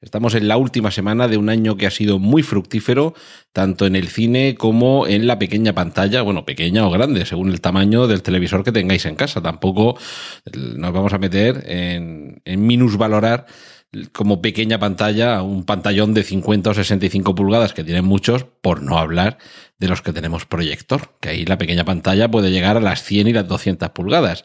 Estamos en la última semana de un año que ha sido muy fructífero, tanto en el cine como en la pequeña pantalla, bueno, pequeña o grande, según el tamaño del televisor que tengáis en casa. Tampoco nos vamos a meter en, en minusvalorar como pequeña pantalla un pantallón de 50 o 65 pulgadas que tienen muchos, por no hablar de los que tenemos proyector, que ahí la pequeña pantalla puede llegar a las 100 y las 200 pulgadas.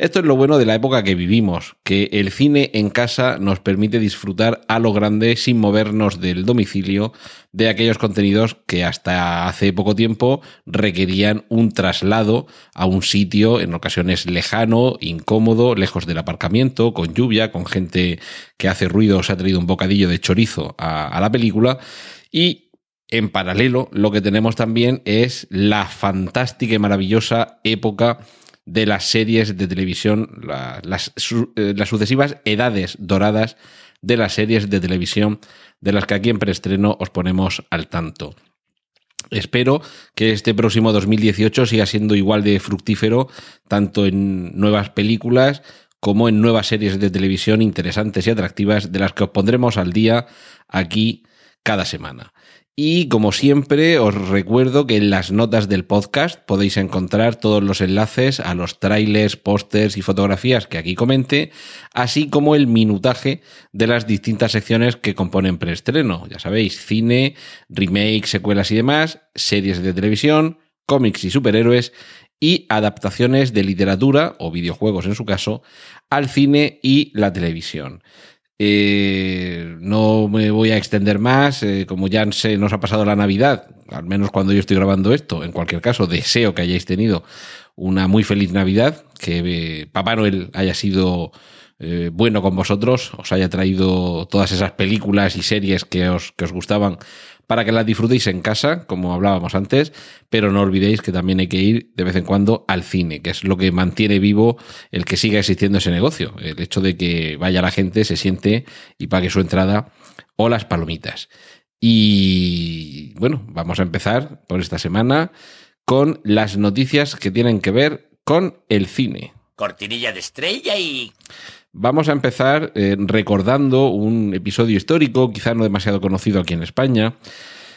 Esto es lo bueno de la época que vivimos, que el cine en casa nos permite disfrutar a lo grande sin movernos del domicilio de aquellos contenidos que hasta hace poco tiempo requerían un traslado a un sitio en ocasiones lejano, incómodo, lejos del aparcamiento, con lluvia, con gente que hace ruido, se ha traído un bocadillo de chorizo a, a la película. Y en paralelo, lo que tenemos también es la fantástica y maravillosa época de las series de televisión, las, eh, las, sucesivas edades doradas de las series de televisión de las que aquí en preestreno os ponemos al tanto. Espero que este próximo 2018 siga siendo igual de fructífero, tanto en nuevas películas como en nuevas series de televisión interesantes y atractivas de las que os pondremos al día aquí cada semana. Y como siempre, os recuerdo que en las notas del podcast podéis encontrar todos los enlaces a los trailers, pósters y fotografías que aquí comente, así como el minutaje de las distintas secciones que componen preestreno. Ya sabéis, cine, remake, secuelas y demás, series de televisión, cómics y superhéroes y adaptaciones de literatura o videojuegos en su caso al cine y la televisión. Eh, no me voy a extender más, eh, como ya se nos ha pasado la Navidad, al menos cuando yo estoy grabando esto. En cualquier caso, deseo que hayáis tenido una muy feliz Navidad, que eh, Papá Noel haya sido eh, bueno con vosotros, os haya traído todas esas películas y series que os, que os gustaban para que las disfrutéis en casa, como hablábamos antes, pero no olvidéis que también hay que ir de vez en cuando al cine, que es lo que mantiene vivo el que siga existiendo ese negocio, el hecho de que vaya la gente, se siente y pague su entrada o las palomitas. Y bueno, vamos a empezar por esta semana con las noticias que tienen que ver con el cine. Cortinilla de estrella y... Vamos a empezar eh, recordando un episodio histórico, quizá no demasiado conocido aquí en España,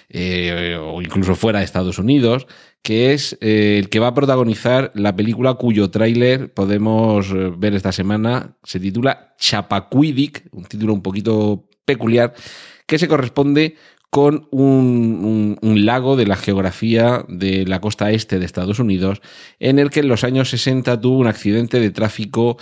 eh, o incluso fuera de Estados Unidos, que es eh, el que va a protagonizar la película cuyo tráiler podemos ver esta semana. Se titula Chapacuidic, un título un poquito peculiar, que se corresponde con un, un, un, lago de la geografía de la costa este de Estados Unidos, en el que en los años 60 tuvo un accidente de tráfico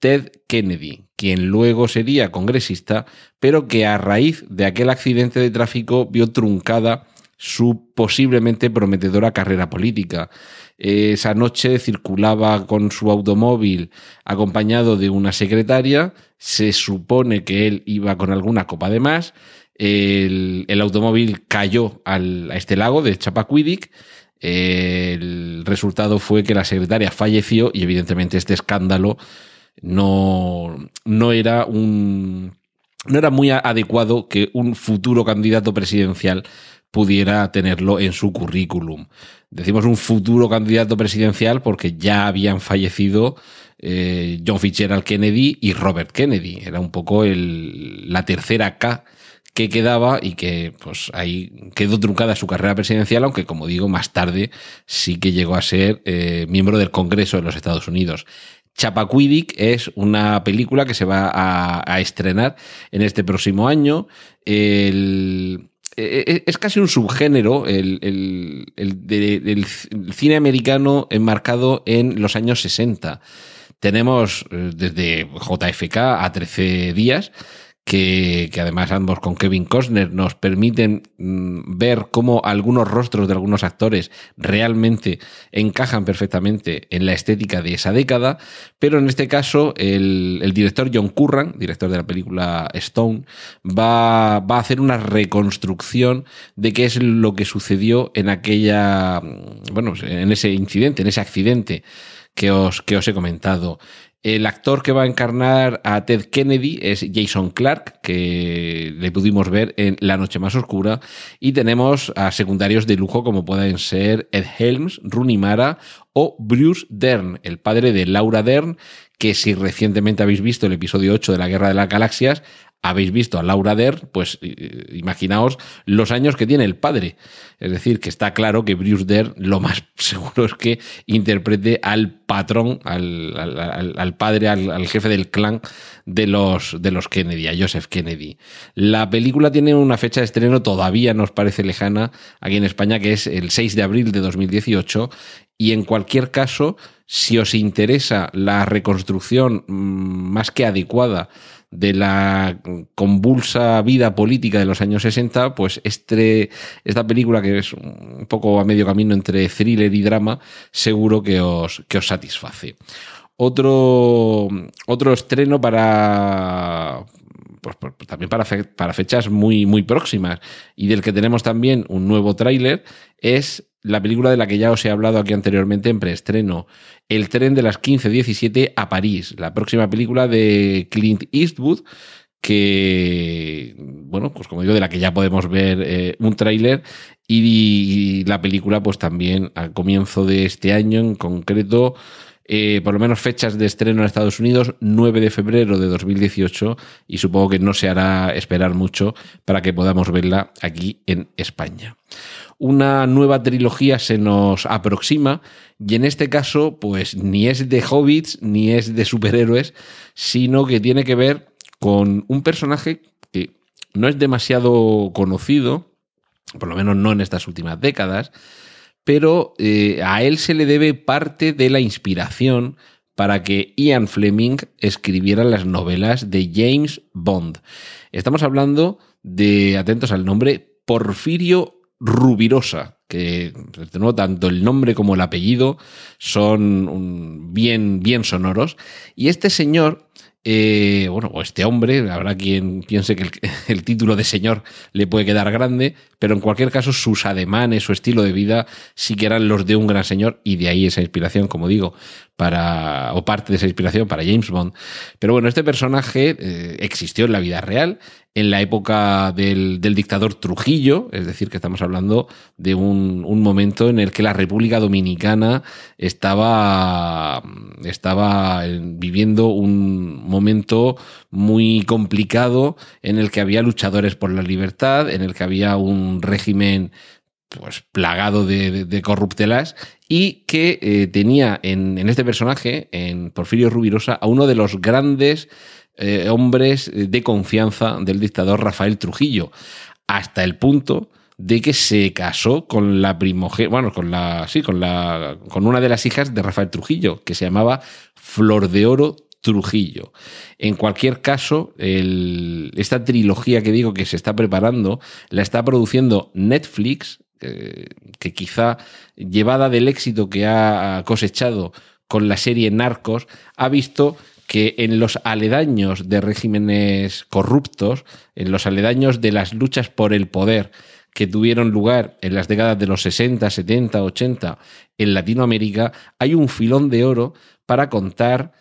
Ted Kennedy, quien luego sería congresista, pero que a raíz de aquel accidente de tráfico vio truncada su posiblemente prometedora carrera política. Esa noche circulaba con su automóvil acompañado de una secretaria, se supone que él iba con alguna copa de más, el, automóvil cayó al, a este lago de Chapacuidic, el resultado fue que la secretaria falleció y evidentemente este escándalo no, no era un. No era muy adecuado que un futuro candidato presidencial pudiera tenerlo en su currículum. Decimos un futuro candidato presidencial porque ya habían fallecido eh, John Fitzgerald Kennedy y Robert Kennedy. Era un poco el, la tercera K que quedaba y que pues ahí quedó truncada su carrera presidencial, aunque como digo, más tarde sí que llegó a ser eh, miembro del Congreso de los Estados Unidos. Chapacuidic es una película que se va a, estrenar en este próximo año. El, es casi un subgénero el, el, el, de, del cine americano enmarcado en los años 60. Tenemos desde JFK a 13 días, que, además ambos con Kevin Costner nos permiten mm, ver cómo algunos rostros de algunos actores realmente encajan perfectamente en la estética de esa década, pero en este caso el, director John Curran, director de la película Stone, va, va a hacer una reconstrucción de qué es lo que sucedió en aquella, mm, bueno, en ese incidente, en ese accidente que os, que os he comentado. El actor que va a encarnar a Ted Kennedy es Jason Clark, que le pudimos ver en La Noche Más Oscura. Y tenemos a secundarios de lujo como pueden ser Ed Helms, Rooney Mara o Bruce Dern, el padre de Laura Dern, que si recientemente habéis visto el episodio 8 de la Guerra de las Galaxias, habéis visto a Laura Dern, pues imaginaos los años que tiene el padre. Es decir, que está claro que Bruce Dern lo más seguro es que interprete al patrón, al, padre, al, jefe del clan de los, de los Kennedy, a Joseph Kennedy. La película tiene una fecha de estreno todavía nos parece lejana aquí en España, que es el 6 de abril de 2018. Y en cualquier caso, si os interesa la reconstrucción mm, más que adecuada de la convulsa vida política de los años 60, pues este, esta película, que es un poco a medio camino entre thriller y drama, seguro que os, que os satisface. Otro, otro estreno para, pues, pues, también para, para, fechas muy, muy próximas y del que tenemos también un nuevo tráiler es la película de la que ya os he hablado aquí anteriormente en preestreno, El tren de las 15.17 a París, la próxima película de Clint Eastwood, que, bueno, pues como digo, de la que ya podemos ver eh, un tráiler y, la película pues también al comienzo de este año en concreto. Eh, por lo menos fechas de estreno en Estados Unidos, 9 de febrero de 2018, y supongo que no se hará esperar mucho para que podamos verla aquí en España. Una nueva trilogía se nos aproxima y en este caso pues ni es de hobbits ni es de superhéroes, sino que tiene que ver con un personaje que no es demasiado conocido, por lo menos no en estas últimas décadas, pero eh, a él se le debe parte de la inspiración para que Ian Fleming escribiera las novelas de James Bond. Estamos hablando de, atentos al nombre, Porfirio Rubirosa, que de tanto el nombre como el apellido son bien, bien sonoros. Y este señor, eh, bueno, o este hombre, habrá quien piense que el, título de señor le puede quedar grande, pero en cualquier caso sus ademanes, su estilo de vida sí que eran los de un gran señor y de ahí esa inspiración, como digo, para, o parte de esa inspiración para James Bond. Pero bueno, este personaje eh, existió en la vida real, en la época del, dictador Trujillo, es decir, que estamos hablando de un, momento en el que la República Dominicana estaba, estaba viviendo un momento muy complicado en el que había luchadores por la libertad, en el que había un régimen pues plagado de, corruptelas y que eh, tenía en, en, este personaje, en Porfirio Rubirosa, a uno de los grandes eh, hombres de confianza del dictador Rafael Trujillo, hasta el punto de que se casó con la primogénita, bueno, con la, sí, con la, con una de las hijas de Rafael Trujillo, que se llamaba Flor de Oro Trujillo. En cualquier caso, esta trilogía que digo que se está preparando, la está produciendo Netflix, eh, que quizá llevada del éxito que ha cosechado con la serie Narcos, ha visto que en los aledaños de regímenes corruptos, en los aledaños de las luchas por el poder que tuvieron lugar en las décadas de los 60, 70, 80 en Latinoamérica, hay un filón de oro para contar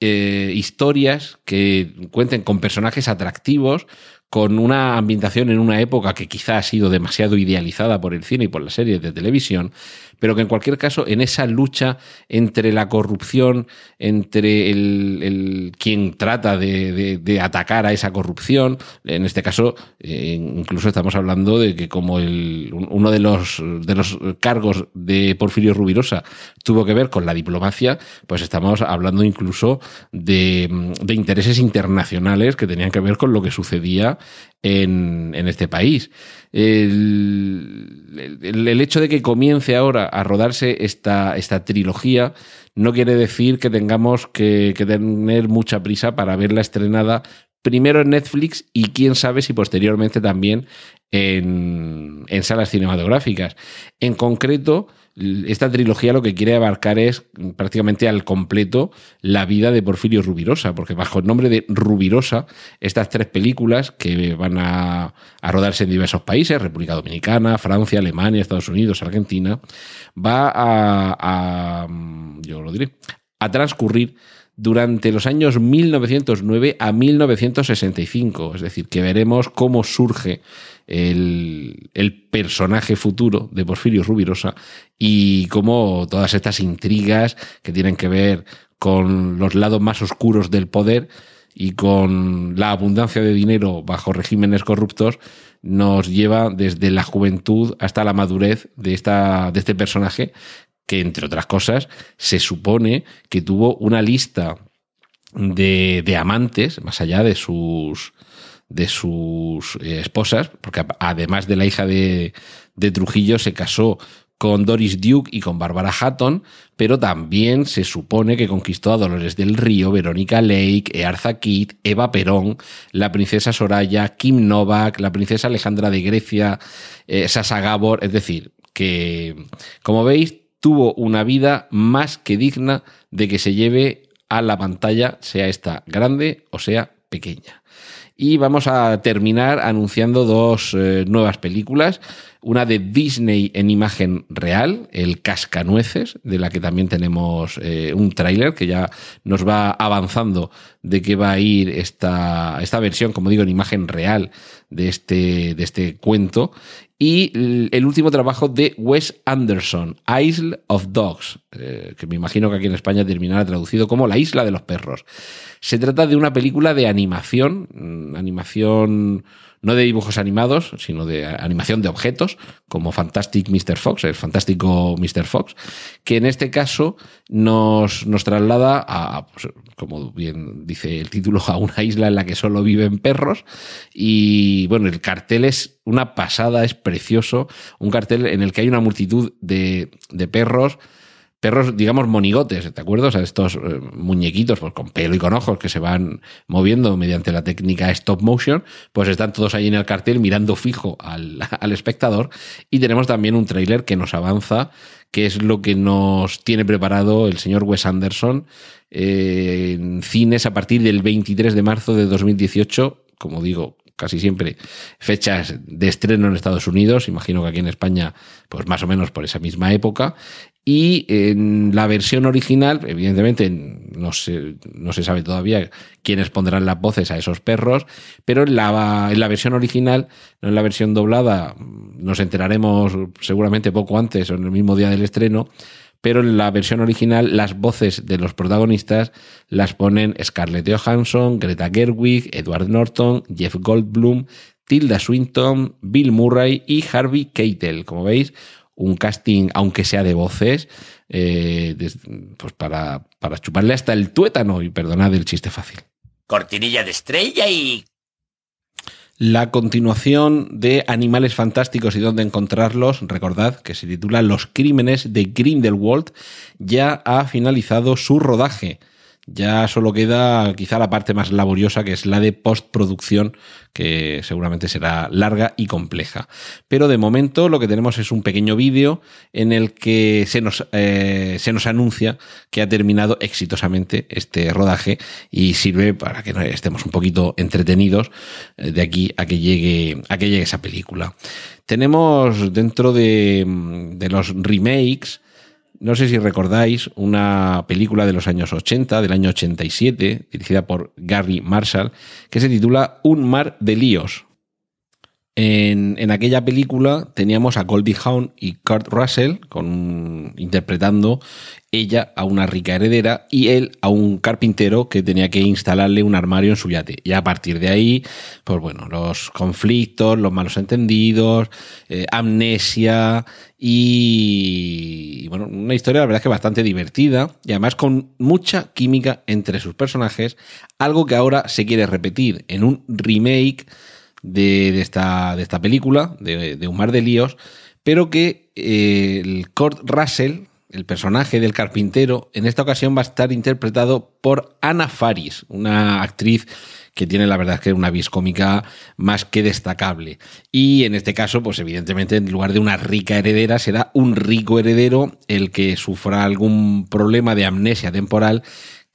eh, historias que cuenten con personajes atractivos, con una ambientación en una época que quizá ha sido demasiado idealizada por el cine y por las series de televisión, pero que en cualquier caso en esa lucha entre la corrupción, entre el, quien trata de, atacar a esa corrupción, en este caso eh, incluso estamos hablando de que como el, uno de los, de los cargos de Porfirio Rubirosa tuvo que ver con la diplomacia, pues estamos hablando incluso de, de intereses internacionales que tenían que ver con lo que sucedía en, en este país. El, hecho de que comience ahora a rodarse esta, esta trilogía no quiere decir que tengamos que, que tener mucha prisa para verla estrenada primero en Netflix y quién sabe si posteriormente también en, en salas cinematográficas. En concreto, esta trilogía lo que quiere abarcar es prácticamente al completo la vida de Porfirio Rubirosa, porque bajo el nombre de Rubirosa, estas tres películas que van a, rodarse en diversos países, República Dominicana, Francia, Alemania, Estados Unidos, Argentina, va a, yo lo diré, a transcurrir durante los años 1909 a 1965. Es decir, que veremos cómo surge el, personaje futuro de Porfirio Rubirosa y cómo todas estas intrigas que tienen que ver con los lados más oscuros del poder y con la abundancia de dinero bajo regímenes corruptos nos lleva desde la juventud hasta la madurez de, esta, de este personaje que entre otras cosas se supone que tuvo una lista de, de amantes, más allá de sus, de sus eh, esposas, porque además de la hija de, de, Trujillo se casó con Doris Duke y con Barbara Hatton, pero también se supone que conquistó a Dolores del Río, Verónica Lake, Eartha Kitt, Eva Perón, la princesa Soraya, Kim Novak, la princesa Alejandra de Grecia, eh, Sasa Gabor, es decir, que como veis tuvo una vida más que digna de que se lleve a la pantalla, sea esta grande o sea pequeña. Y vamos a terminar anunciando dos eh, nuevas películas. Una de Disney en imagen real, el Cascanueces, de la que también tenemos eh, un tráiler que ya nos va avanzando de qué va a ir esta, esta versión, como digo, en imagen real de este, de este cuento y el último trabajo de Wes Anderson, Isle of Dogs, eh, que me imagino que aquí en España terminará traducido como La isla de los perros. Se trata de una película de animación, mm, animación no de dibujos animados, sino de animación de objetos, como Fantastic Mr. Fox, el fantástico Mr. Fox, que en este caso nos, nos traslada a, pues, como bien dice el título, a una isla en la que solo viven perros. Y bueno, el cartel es una pasada, es precioso, un cartel en el que hay una multitud de, de perros perros, digamos, monigotes, ¿te acuerdas? O estos eh, muñequitos pues, con pelo y con ojos que se van moviendo mediante la técnica stop motion, pues están todos ahí en el cartel mirando fijo al, espectador. Y tenemos también un tráiler que nos avanza, que es lo que nos tiene preparado el señor Wes Anderson eh, en cines a partir del 23 de marzo de 2018. Como digo, casi siempre fechas de estreno en Estados Unidos, imagino que aquí en España, pues más o menos por esa misma época, y en la versión original, evidentemente no se, no se sabe todavía quiénes pondrán las voces a esos perros, pero en la, en la versión original, no en la versión doblada, nos enteraremos seguramente poco antes o en el mismo día del estreno, pero en la versión original las voces de los protagonistas las ponen Scarlett Johansson, Greta Gerwig, Edward Norton, Jeff Goldblum, Tilda Swinton, Bill Murray y Harvey Keitel. Como veis, un casting, aunque sea de voces, eh, pues para, para chuparle hasta el tuétano y perdonad el chiste fácil. Cortinilla de estrella y la continuación de Animales Fantásticos y dónde encontrarlos, recordad que se titula Los Crímenes de Grindelwald, ya ha finalizado su rodaje. Ya solo queda quizá la parte más laboriosa, que es la de postproducción, que seguramente será larga y compleja. Pero de momento lo que tenemos es un pequeño vídeo en el que se nos, eh, se nos anuncia que ha terminado exitosamente este rodaje y sirve para que estemos un poquito entretenidos eh, de aquí a que llegue, a que llegue esa película. Tenemos dentro de, de los remakes, no sé si recordáis una película de los años 80, del año 87, dirigida por Gary Marshall, que se titula Un mar de líos. En, aquella película teníamos a Goldie Hawn y Kurt Russell con, interpretando ella a una rica heredera y él a un carpintero que tenía que instalarle un armario en su yate. Y a partir de ahí, pues bueno, los conflictos, los malos entendidos, eh, amnesia y, bueno, una historia la verdad es que bastante divertida y además con mucha química entre sus personajes, algo que ahora se quiere repetir en un remake de, esta, de esta película, de, Un mar de líos, pero que eh, el Kurt Russell, el personaje del carpintero, en esta ocasión va a estar interpretado por Ana Faris, una actriz que tiene la verdad que una vis cómica más que destacable. Y en este caso, pues evidentemente en lugar de una rica heredera, será un rico heredero el que sufra algún problema de amnesia temporal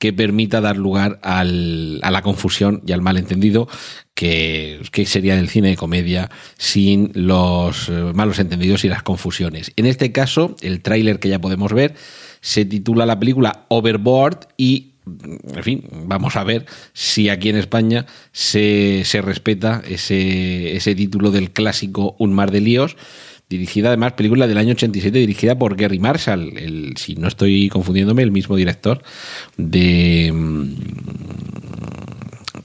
que permita dar lugar al, a la confusión y al malentendido que, que, sería del cine de comedia sin los eh, malos entendidos y las confusiones. En este caso, el tráiler que ya podemos ver se titula la película Overboard y en fin, vamos a ver si aquí en España se, se respeta ese, ese título del clásico Un mar de líos dirigida además, película del año 87, dirigida por Gary Marshall, el, si no estoy confundiéndome, el mismo director de... Mm,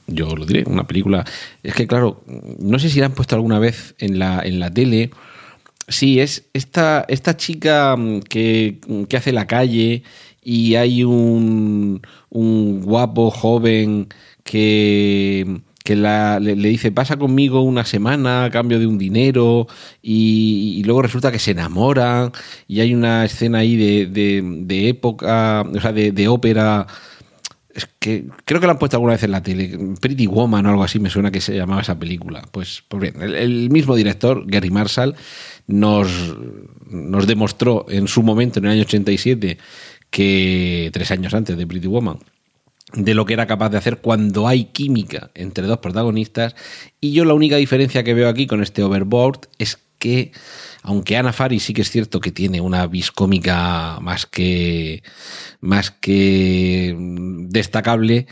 yo lo diré, una película... Es que claro, no sé si la han puesto alguna vez en la, en la tele. Sí, es esta, esta chica mm, que, que hace la calle y hay un, un guapo joven que que le, dice, pasa conmigo una semana a cambio de un dinero y, luego resulta que se enamoran y hay una escena ahí de, época, o sea, de, ópera. Es que creo que la han puesto alguna vez en la tele, Pretty Woman o algo así me suena que se llamaba esa película. Pues, pues bien, el, mismo director, Gary Marshall, nos, nos demostró en su momento, en el año 87, que tres años antes de Pretty Woman, de lo que era capaz de hacer cuando hay química entre dos protagonistas. Y yo la única diferencia que veo aquí con este Overboard es que, aunque Ana Faris sí que es cierto que tiene una vis cómica más que, más que destacable,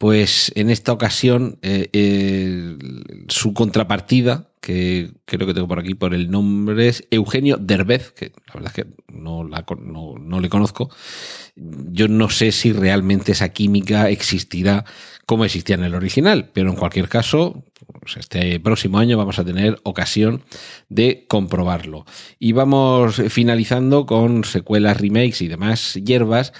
pues en esta ocasión eh, eh, su contrapartida, que creo que tengo por aquí por el nombre, es Eugenio Derbez, que la verdad es que no, no, le conozco. Yo no sé si realmente esa química existirá como existía en el original, pero en cualquier caso, pues este próximo año vamos a tener ocasión de comprobarlo. Y vamos finalizando con secuelas, remakes y demás hierbas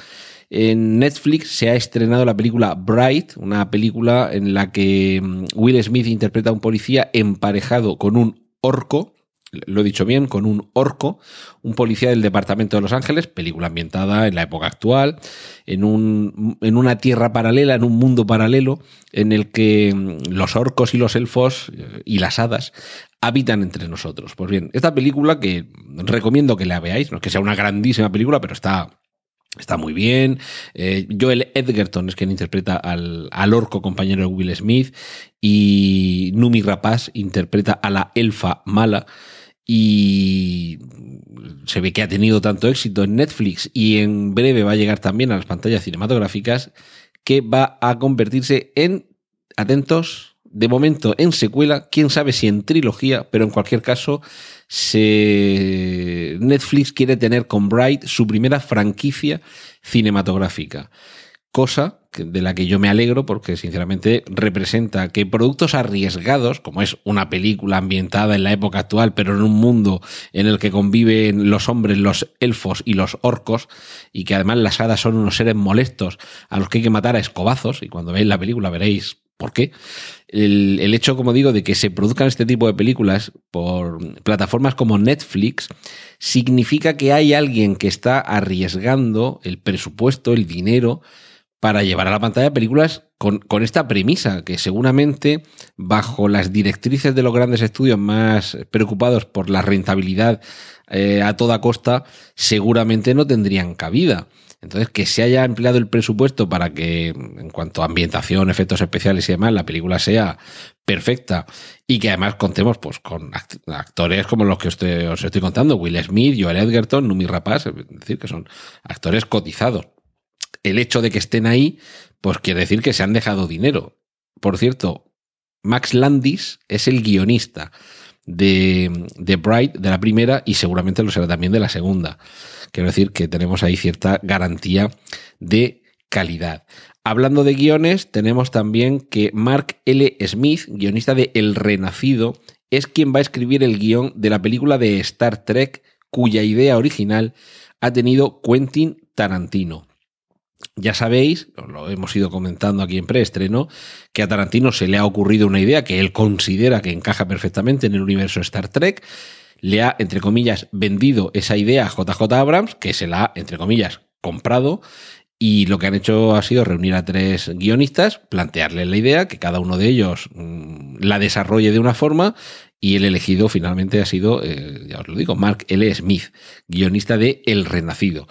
en Netflix se ha estrenado la película Bright, una película en la que mm, Will Smith interpreta a un policía emparejado con un orco, lo he dicho bien, con un orco, un policía del Departamento de Los Ángeles, película ambientada en la época actual, en, un, en una tierra paralela, en un mundo paralelo, en el que mm, los orcos y los elfos eh, y las hadas habitan entre nosotros. Pues bien, esta película que recomiendo que la veáis, no es que sea una grandísima película, pero está Está muy bien. Eh, Joel Edgerton es quien interpreta al, al, orco compañero de Will Smith. Y Numi Rapaz interpreta a la elfa mala. Y se ve que ha tenido tanto éxito en Netflix y en breve va a llegar también a las pantallas cinematográficas que va a convertirse en, atentos, de momento en secuela, quién sabe si en trilogía, pero en cualquier caso se... Netflix quiere tener con Bright su primera franquicia cinematográfica. Cosa de la que yo me alegro porque sinceramente representa que productos arriesgados, como es una película ambientada en la época actual, pero en un mundo en el que conviven los hombres, los elfos y los orcos, y que además las hadas son unos seres molestos a los que hay que matar a escobazos, y cuando veáis la película veréis por qué. El, hecho, como digo, de que se produzcan este tipo de películas por plataformas como Netflix significa que hay alguien que está arriesgando el presupuesto, el dinero, para llevar a la pantalla películas con, esta premisa, que seguramente bajo las directrices de los grandes estudios más preocupados por la rentabilidad eh, a toda costa, seguramente no tendrían cabida. Entonces, que se haya empleado el presupuesto para que, en cuanto a ambientación, efectos especiales y demás, la película sea perfecta y que además contemos pues con actores como los que os estoy contando, Will Smith, Joel Edgerton, Numi Rapaz, es decir, que son actores cotizados. El hecho de que estén ahí, pues quiere decir que se han dejado dinero. Por cierto, Max Landis es el guionista de, de Bright, de la primera, y seguramente lo será también de la segunda. Quiero decir que tenemos ahí cierta garantía de calidad. Hablando de guiones, tenemos también que Mark L. Smith, guionista de El Renacido, es quien va a escribir el guion de la película de Star Trek, cuya idea original ha tenido Quentin Tarantino. Ya sabéis, lo hemos ido comentando aquí en preestreno, que a Tarantino se le ha ocurrido una idea que él considera que encaja perfectamente en el universo Star Trek, le ha, entre comillas, vendido esa idea a JJ Abrams, que se la ha, entre comillas, comprado. Y lo que han hecho ha sido reunir a tres guionistas, plantearles la idea, que cada uno de ellos mm, la desarrolle de una forma y el elegido finalmente ha sido, eh, ya os lo digo, Mark L. Smith, guionista de El Renacido.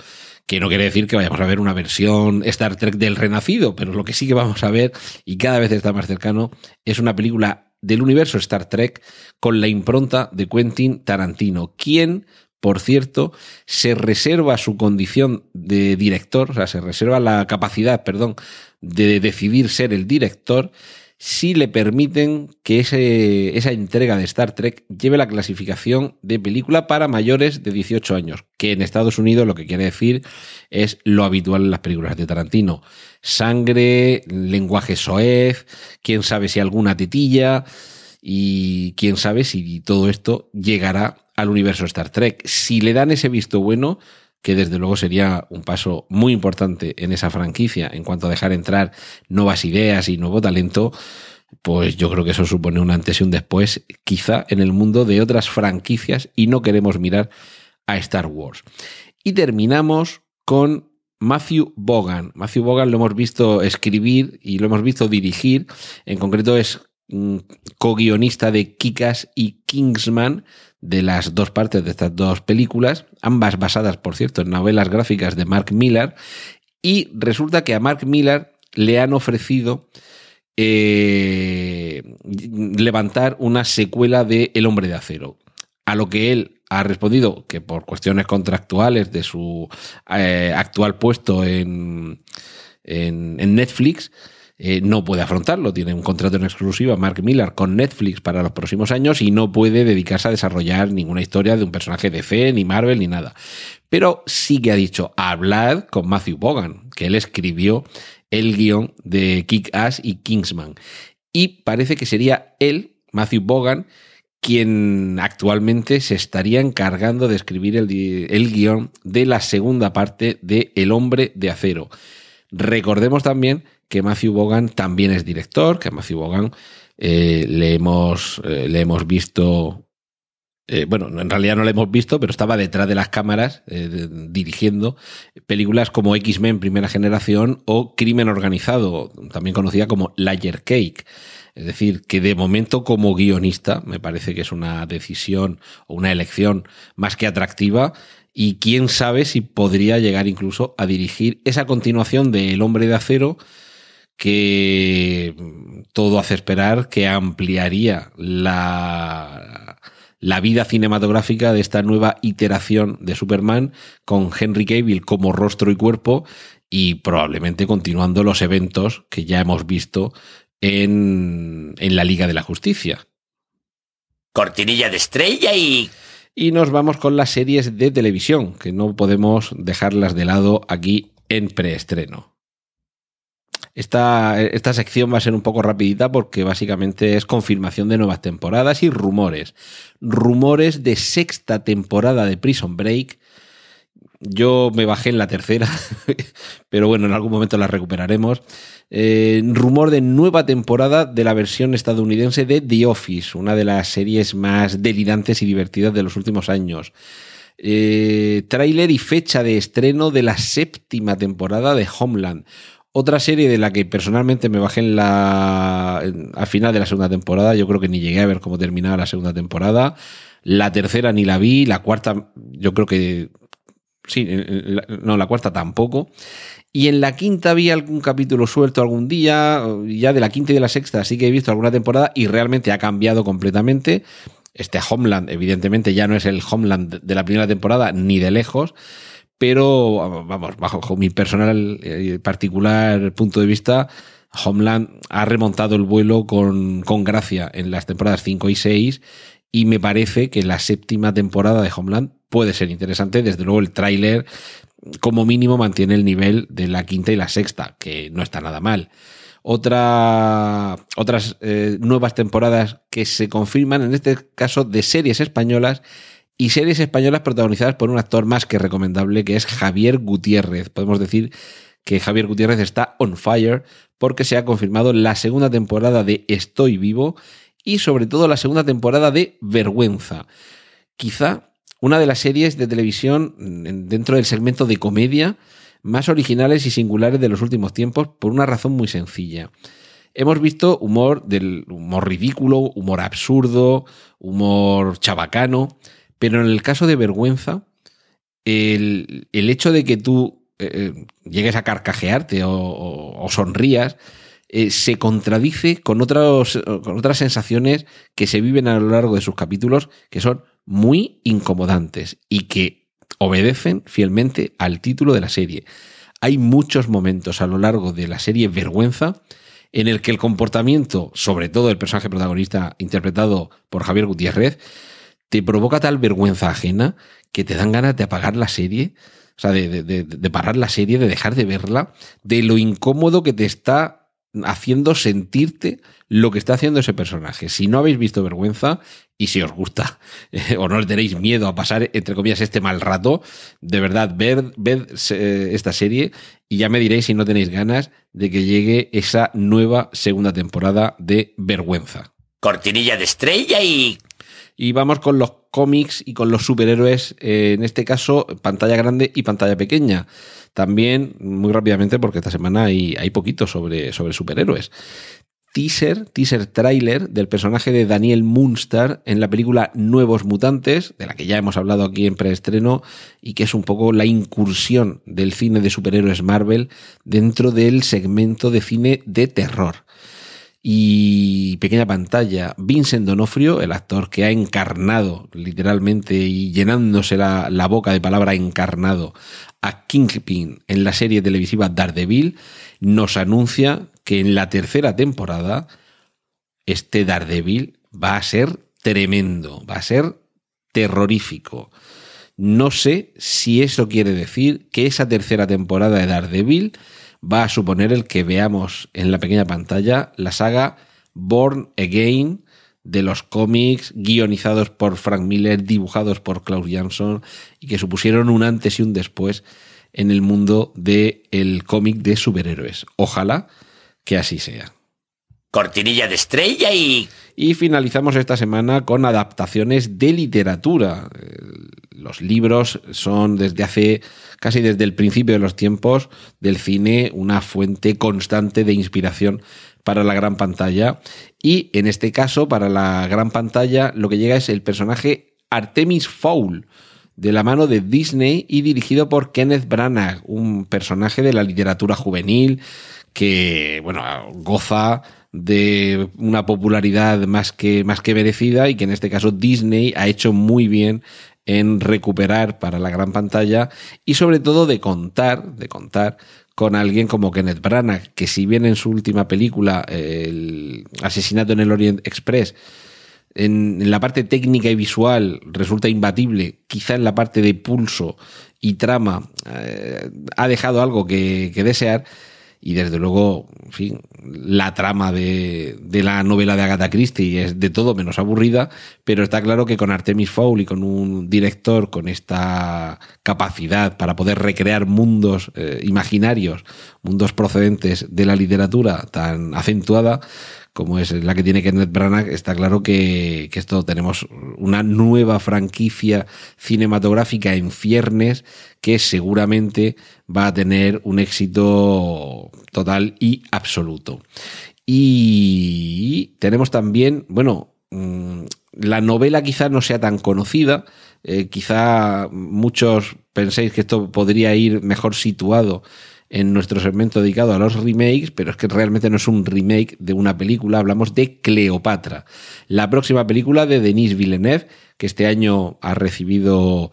Que no quiere decir que vayamos a ver una versión Star Trek del Renacido, pero lo que sí que vamos a ver, y cada vez está más cercano, es una película del universo Star Trek con la impronta de Quentin Tarantino, quien, por cierto, se reserva su condición de director, o sea, se reserva la capacidad, perdón, de decidir ser el director si le permiten que ese, esa entrega de Star Trek lleve la clasificación de película para mayores de 18 años, que en Estados Unidos lo que quiere decir es lo habitual en las películas de Tarantino. Sangre, lenguaje soez, quién sabe si alguna tetilla y quién sabe si todo esto llegará al universo Star Trek. Si le dan ese visto bueno, que desde luego sería un paso muy importante en esa franquicia en cuanto a dejar entrar nuevas ideas y nuevo talento, pues yo creo que eso supone un antes y un después, quizá en el mundo de otras franquicias y no queremos mirar a Star Wars. Y terminamos con Matthew Bogan. Matthew Bogan lo hemos visto escribir y lo hemos visto dirigir, en concreto es mm, co-guionista de Kikas y Kingsman, de las dos partes de estas dos películas, ambas basadas, por cierto, en novelas gráficas de Mark Millar, y resulta que a Mark Millar le han ofrecido eh, levantar una secuela de El hombre de acero, a lo que él ha respondido que por cuestiones contractuales de su eh, actual puesto en, en Netflix, eh, no puede afrontarlo. Tiene un contrato en exclusiva, Mark Millar, con Netflix para los próximos años y no puede dedicarse a desarrollar ninguna historia de un personaje de fe, ni Marvel, ni nada. Pero sí que ha dicho, hablad con Matthew Bogan, que él escribió el guion de Kick-Ass y Kingsman. Y parece que sería él, Matthew Bogan, quien actualmente se estaría encargando de escribir el, el guion de la segunda parte de El hombre de acero. Recordemos también que Matthew Bogan también es director, que a Matthew Bogan eh, le, hemos, eh, le hemos visto eh, bueno, en realidad no le hemos visto, pero estaba detrás de las cámaras dirigiendo películas como X-Men Primera Generación o Crimen Organizado, también conocida como Layer Cake. Es decir, que de momento como guionista me parece que es una decisión o una elección más que atractiva y quién sabe si podría llegar incluso a dirigir esa continuación de El hombre de acero que todo hace esperar que ampliaría la, la vida cinematográfica de esta nueva iteración de Superman con Henry Cavill como rostro y cuerpo y probablemente continuando los eventos que ya hemos visto en, en la Liga de la Justicia. Cortinilla de estrella y... Y nos vamos con las series de televisión, que no podemos dejarlas de lado aquí en preestreno. Esta, esta sección va a ser un poco rapidita porque básicamente es confirmación de nuevas temporadas y rumores. Rumores de sexta temporada de Prison Break. Yo me bajé en la tercera, pero bueno, en algún momento la recuperaremos. Eh, rumor de nueva temporada de la versión estadounidense de The Office, una de las series más delirantes y divertidas de los últimos años. Eh, tráiler y fecha de estreno de la séptima temporada de Homeland otra serie de la que personalmente me bajé en la, al final de la segunda temporada, yo creo que ni llegué a ver cómo terminaba la segunda temporada. La tercera ni la vi, la cuarta yo creo que sí, no, la cuarta tampoco. Y en la quinta vi algún capítulo suelto algún día, ya de la quinta y de la sexta sí que he visto alguna temporada y realmente ha cambiado completamente. Este Homeland, evidentemente, ya no es el Homeland de la primera temporada, ni de lejos pero vamos, bajo mi personal eh, particular punto de vista, Homeland ha remontado el vuelo con, con gracia en las temporadas 5 y 6 y me parece que la séptima temporada de Homeland puede ser interesante. Desde luego el tráiler como mínimo mantiene el nivel de la quinta y la sexta, que no está nada mal. Otra, otras eh, nuevas temporadas que se confirman, en este caso de series españolas, y series españolas protagonizadas por un actor más que recomendable que es Javier Gutiérrez. Podemos decir que Javier Gutiérrez está on fire porque se ha confirmado la segunda temporada de Estoy vivo y sobre todo la segunda temporada de Vergüenza. quizá una de las series de televisión dentro del segmento de comedia más originales y singulares de los últimos tiempos por una razón muy sencilla. Hemos visto humor del humor ridículo, humor absurdo, humor chabacano, pero en el caso de vergüenza, el, hecho de que tú eh, eh, llegues a carcajearte o, sonrías eh, se contradice con, otros, con otras sensaciones que se viven a lo largo de sus capítulos que son muy incomodantes y que obedecen fielmente al título de la serie. Hay muchos momentos a lo largo de la serie Vergüenza en el que el comportamiento, sobre todo el personaje protagonista interpretado por Javier Gutiérrez, te provoca tal vergüenza ajena que te dan ganas de apagar la serie, o sea, de, parar la serie, de dejar de verla, de lo incómodo que te está haciendo sentirte lo que está haciendo ese personaje. Si no habéis visto vergüenza y si os gusta o no os tenéis miedo a pasar, entre comillas, este mal rato, de verdad, ved, ved eh, esta serie y ya me diréis si no tenéis ganas de que llegue esa nueva segunda temporada de Vergüenza. Cortinilla de estrella y... Y vamos con los cómics y con los superhéroes, eh, en este caso pantalla grande y pantalla pequeña. También, muy rápidamente, porque esta semana hay, hay poquito sobre, sobre superhéroes. Teaser, teaser trailer del personaje de Daniel Munster en la película Nuevos Mutantes, de la que ya hemos hablado aquí en preestreno, y que es un poco la incursión del cine de superhéroes Marvel dentro del segmento de cine de terror y pequeña pantalla, Vincent Donofrio, el actor que ha encarnado literalmente y llenándose la, la, boca de palabra encarnado a Kingpin en la serie televisiva Daredevil, nos anuncia que en la tercera temporada este Daredevil va a ser tremendo, va a ser terrorífico. No sé si eso quiere decir que esa tercera temporada de Daredevil va a suponer el que veamos en la pequeña pantalla la saga Born Again de los cómics guionizados por Frank Miller, dibujados por Klaus Jansson y que supusieron un antes y un después en el mundo del el cómic de superhéroes. Ojalá que así sea. Cortinilla de estrella y... Y finalizamos esta semana con adaptaciones de literatura. Los libros son desde hace casi desde el principio de los tiempos del cine una fuente constante de inspiración para la gran pantalla. Y en este caso, para la gran pantalla, lo que llega es el personaje Artemis Fowl, de la mano de Disney y dirigido por Kenneth Branagh, un personaje de la literatura juvenil que, bueno, goza de una popularidad más que, más que merecida y que en este caso Disney ha hecho muy bien en recuperar para la gran pantalla y sobre todo de contar, de contar con alguien como Kenneth Branagh, que si bien en su última película, el asesinato en el Orient Express, en, la parte técnica y visual resulta imbatible, quizá en la parte de pulso y trama eh, ha dejado algo que, que desear, y desde luego, en fin, la trama de, de, la novela de Agatha Christie es de todo menos aburrida, pero está claro que con Artemis Fowl y con un director con esta capacidad para poder recrear mundos eh, imaginarios, mundos procedentes de la literatura tan acentuada, como es la que tiene Kenneth Branagh, está claro que, esto tenemos una nueva franquicia cinematográfica en ciernes que seguramente va a tener un éxito total y absoluto. Y tenemos también, bueno, mm, la novela quizá no sea tan conocida, eh, quizá muchos penséis que esto podría ir mejor situado en nuestro segmento dedicado a los remakes, pero es que realmente no es un remake de una película, hablamos de Cleopatra, la próxima película de Denis Villeneuve, que este año ha recibido,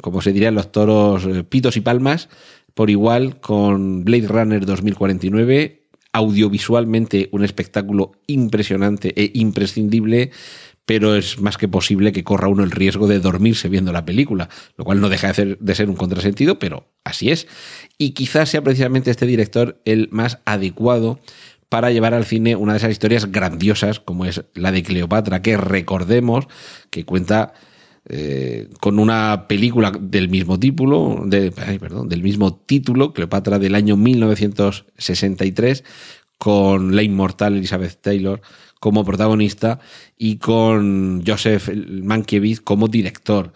como se diría en los toros, eh, pitos y palmas, por igual con Blade Runner 2049, audiovisualmente un espectáculo impresionante e imprescindible, pero es más que posible que corra uno el riesgo de dormirse viendo la película, lo cual no deja de ser, un contrasentido, pero así es. Y quizás sea precisamente este director el más adecuado para llevar al cine una de esas historias grandiosas como es la de Cleopatra, que recordemos que cuenta eh, con una película del mismo título, de, del mismo título, Cleopatra del año 1963, con la inmortal Elizabeth Taylor como protagonista y con Joseph Mankiewicz como director.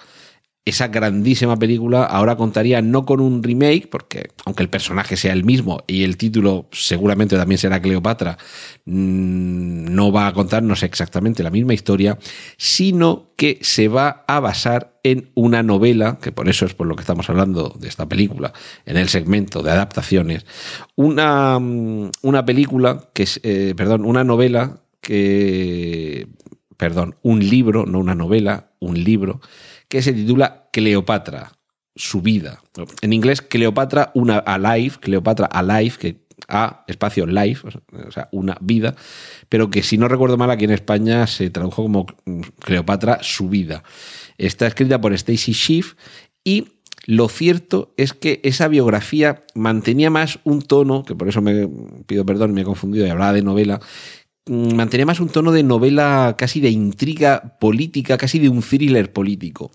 Esa grandísima película ahora contaría no con un remake, porque aunque el personaje sea el mismo y el título seguramente también será Cleopatra, mm, no va a contarnos exactamente la misma historia, sino que se va a basar en una novela, que por eso es por lo que estamos hablando de esta película, en el segmento de adaptaciones, una, mm, una película que eh, perdón, una novela que, perdón, un libro, no una novela, un libro que se titula Cleopatra, su vida. En inglés, Cleopatra, una alive, Cleopatra alive, que a espacio life, o sea, una vida, pero que si no recuerdo mal aquí en España se tradujo como Cleopatra, su vida. Está escrita por Stacy Schiff y lo cierto es que esa biografía mantenía más un tono, que por eso me pido perdón, me he confundido y hablaba de novela, Mm, mantenía más un tono de novela casi de intriga política, casi de un thriller político.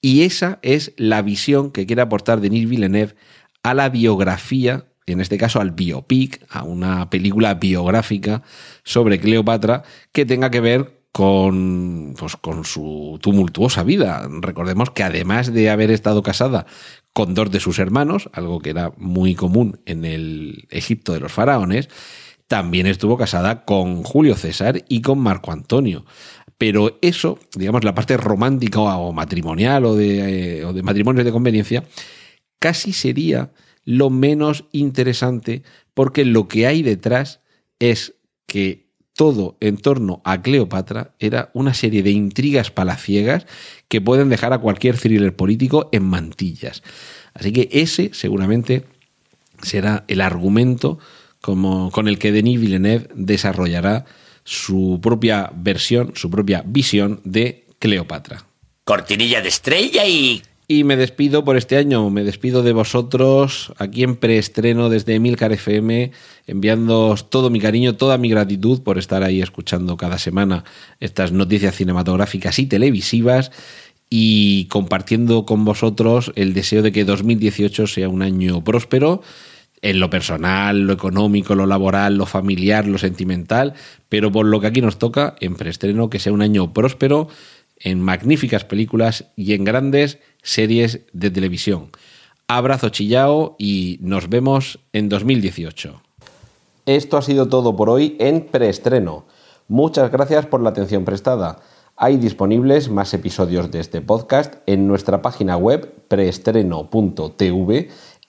Y esa es la visión que quiere aportar Denis Villeneuve a la biografía, en este caso al biopic, a una película biográfica sobre Cleopatra que tenga que ver con, pues, con su tumultuosa vida. Recordemos que además de haber estado casada con dos de sus hermanos, algo que era muy común en el Egipto de los faraones, también estuvo casada con Julio César y con Marco Antonio. Pero eso, digamos, la parte romántica o matrimonial o de, eh, o de matrimonios de conveniencia, casi sería lo menos interesante porque lo que hay detrás es que todo en torno a Cleopatra era una serie de intrigas palaciegas que pueden dejar a cualquier thriller político en mantillas. Así que ese seguramente será el argumento como, con el que Denis Villeneuve desarrollará su propia versión, su propia visión de Cleopatra. Cortinilla de estrella y... Y me despido por este año, me despido de vosotros aquí en preestreno desde Emilcar FM, enviándoos todo mi cariño, toda mi gratitud por estar ahí escuchando cada semana estas noticias cinematográficas y televisivas y compartiendo con vosotros el deseo de que 2018 sea un año próspero en lo personal, lo económico, lo laboral, lo familiar, lo sentimental, pero por lo que aquí nos toca, en preestreno, que sea un año próspero, en magníficas películas y en grandes series de televisión. Abrazo chillao y nos vemos en 2018. Esto ha sido todo por hoy en preestreno. Muchas gracias por la atención prestada. Hay disponibles más episodios de este podcast en nuestra página web preestreno.tv